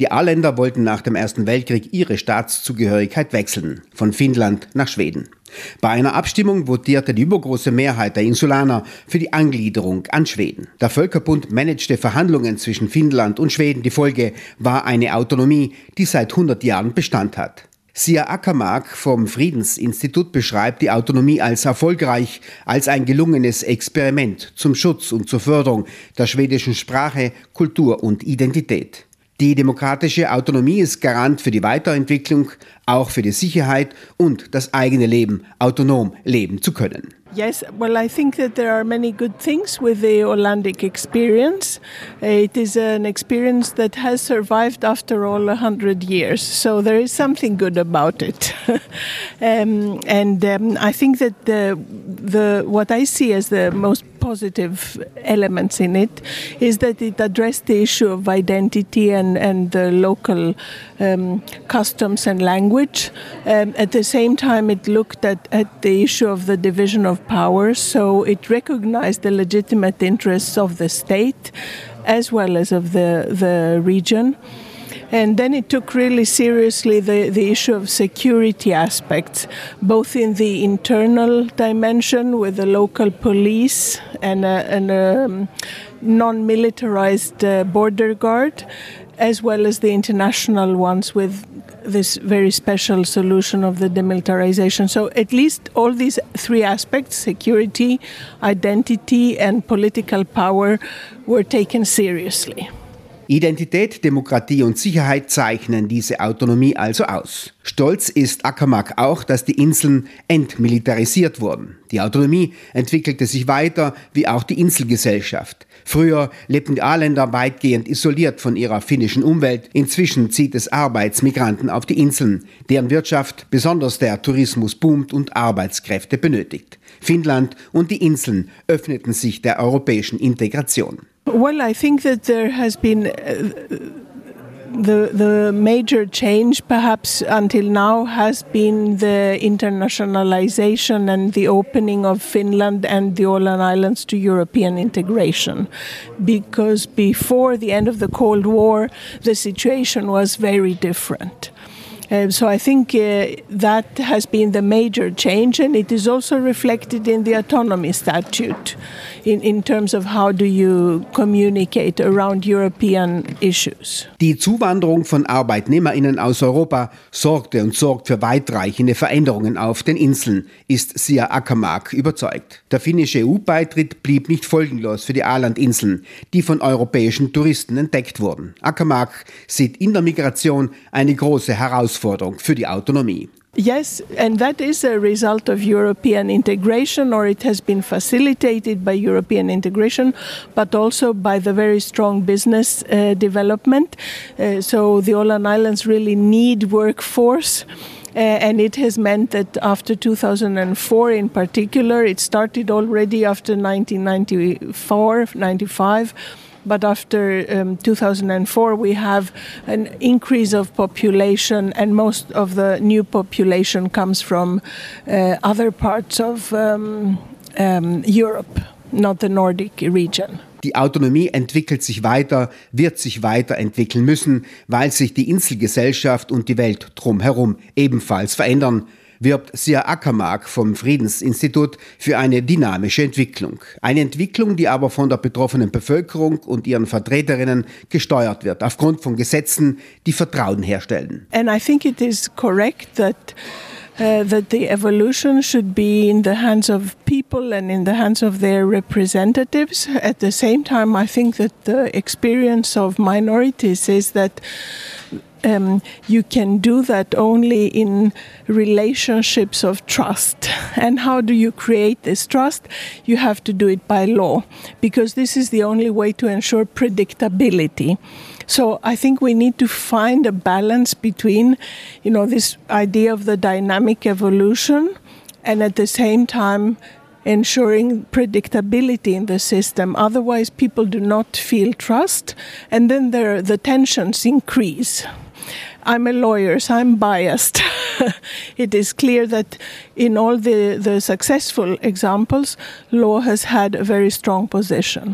Die Aarländer wollten nach dem Ersten Weltkrieg ihre Staatszugehörigkeit wechseln, von Finnland nach Schweden. Bei einer Abstimmung votierte die übergroße Mehrheit der Insulaner für die Angliederung an Schweden. Der Völkerbund managte Verhandlungen zwischen Finnland und Schweden. Die Folge war eine Autonomie, die seit 100 Jahren Bestand hat. Sia Ackermark vom Friedensinstitut beschreibt die Autonomie als erfolgreich, als ein gelungenes Experiment zum Schutz und zur Förderung der schwedischen Sprache, Kultur und Identität. Die demokratische Autonomie ist Garant für die Weiterentwicklung, auch für die Sicherheit und das eigene Leben autonom leben zu können. Yes, well, I think that there are many good things with the Ålandic experience. It is an experience that has survived after all a hundred years, so there is something good about it. um, and um, I think that the the what I see as the most positive elements in it is that it addressed the issue of identity and, and the local um, customs and language. Um, at the same time, it looked at, at the issue of the division of powers, so it recognized the legitimate interests of the state as well as of the, the region. And then it took really seriously the, the issue of security aspects, both in the internal dimension with the local police and a, and a um, non militarized uh, border guard, as well as the international ones with this very special solution of the demilitarization. So, at least all these three aspects security, identity, and political power were taken seriously. Identität, Demokratie und Sicherheit zeichnen diese Autonomie also aus. Stolz ist Ackermack auch, dass die Inseln entmilitarisiert wurden. Die Autonomie entwickelte sich weiter, wie auch die Inselgesellschaft. Früher lebten die Aarländer weitgehend isoliert von ihrer finnischen Umwelt. Inzwischen zieht es Arbeitsmigranten auf die Inseln, deren Wirtschaft, besonders der Tourismus, boomt und Arbeitskräfte benötigt. Finnland und die Inseln öffneten sich der europäischen Integration. Well, I think that there has been. Uh, the the major change perhaps until now has been the internationalization and the opening of Finland and the Åland Islands to European integration because before the end of the Cold War the situation was very different so I think uh, that has been the major change, and it is also reflected in the autonomy statute in, in terms of how do you communicate around European issues. Die Zuwanderung von ArbeitnehmerInnen aus Europa sorgte und sorgt für weitreichende Veränderungen auf den Inseln, ist Sia Ackermark überzeugt. Der finnische EU-Beitritt blieb nicht folgenlos für die Ålandinseln, die von europäischen Touristen entdeckt wurden. Ackermark sieht in der Migration eine große Herausforderung für die Autonomie. Yes, and that is a result of European integration, or it has been facilitated by European integration, but also by the very strong business uh, development. Uh, so the Åland Islands really need workforce. Uh, and it has meant that after 2004 in particular, it started already after 1994, 95 but after um, 2004 we have an increase of population and most of the new population comes from uh, other parts of um, um, Europe, not the Nordic region. Die Autonomie entwickelt sich weiter, wird sich weiterentwickeln müssen, weil sich die Inselgesellschaft und die Welt drumherum ebenfalls verändern wirbt Sia Ackermark vom Friedensinstitut für eine dynamische Entwicklung. Eine Entwicklung, die aber von der betroffenen Bevölkerung und ihren Vertreterinnen gesteuert wird, aufgrund von Gesetzen, die Vertrauen herstellen. And I think it is correct that Uh, that the evolution should be in the hands of people and in the hands of their representatives. At the same time, I think that the experience of minorities is that um, you can do that only in relationships of trust. And how do you create this trust? You have to do it by law, because this is the only way to ensure predictability. So I think we need to find a balance between, you know, this idea of the dynamic evolution and at the same time ensuring predictability in the system. Otherwise, people do not feel trust, and then the tensions increase. I'm a lawyer, so I'm biased. it is clear that in all the, the successful examples, law has had a very strong position.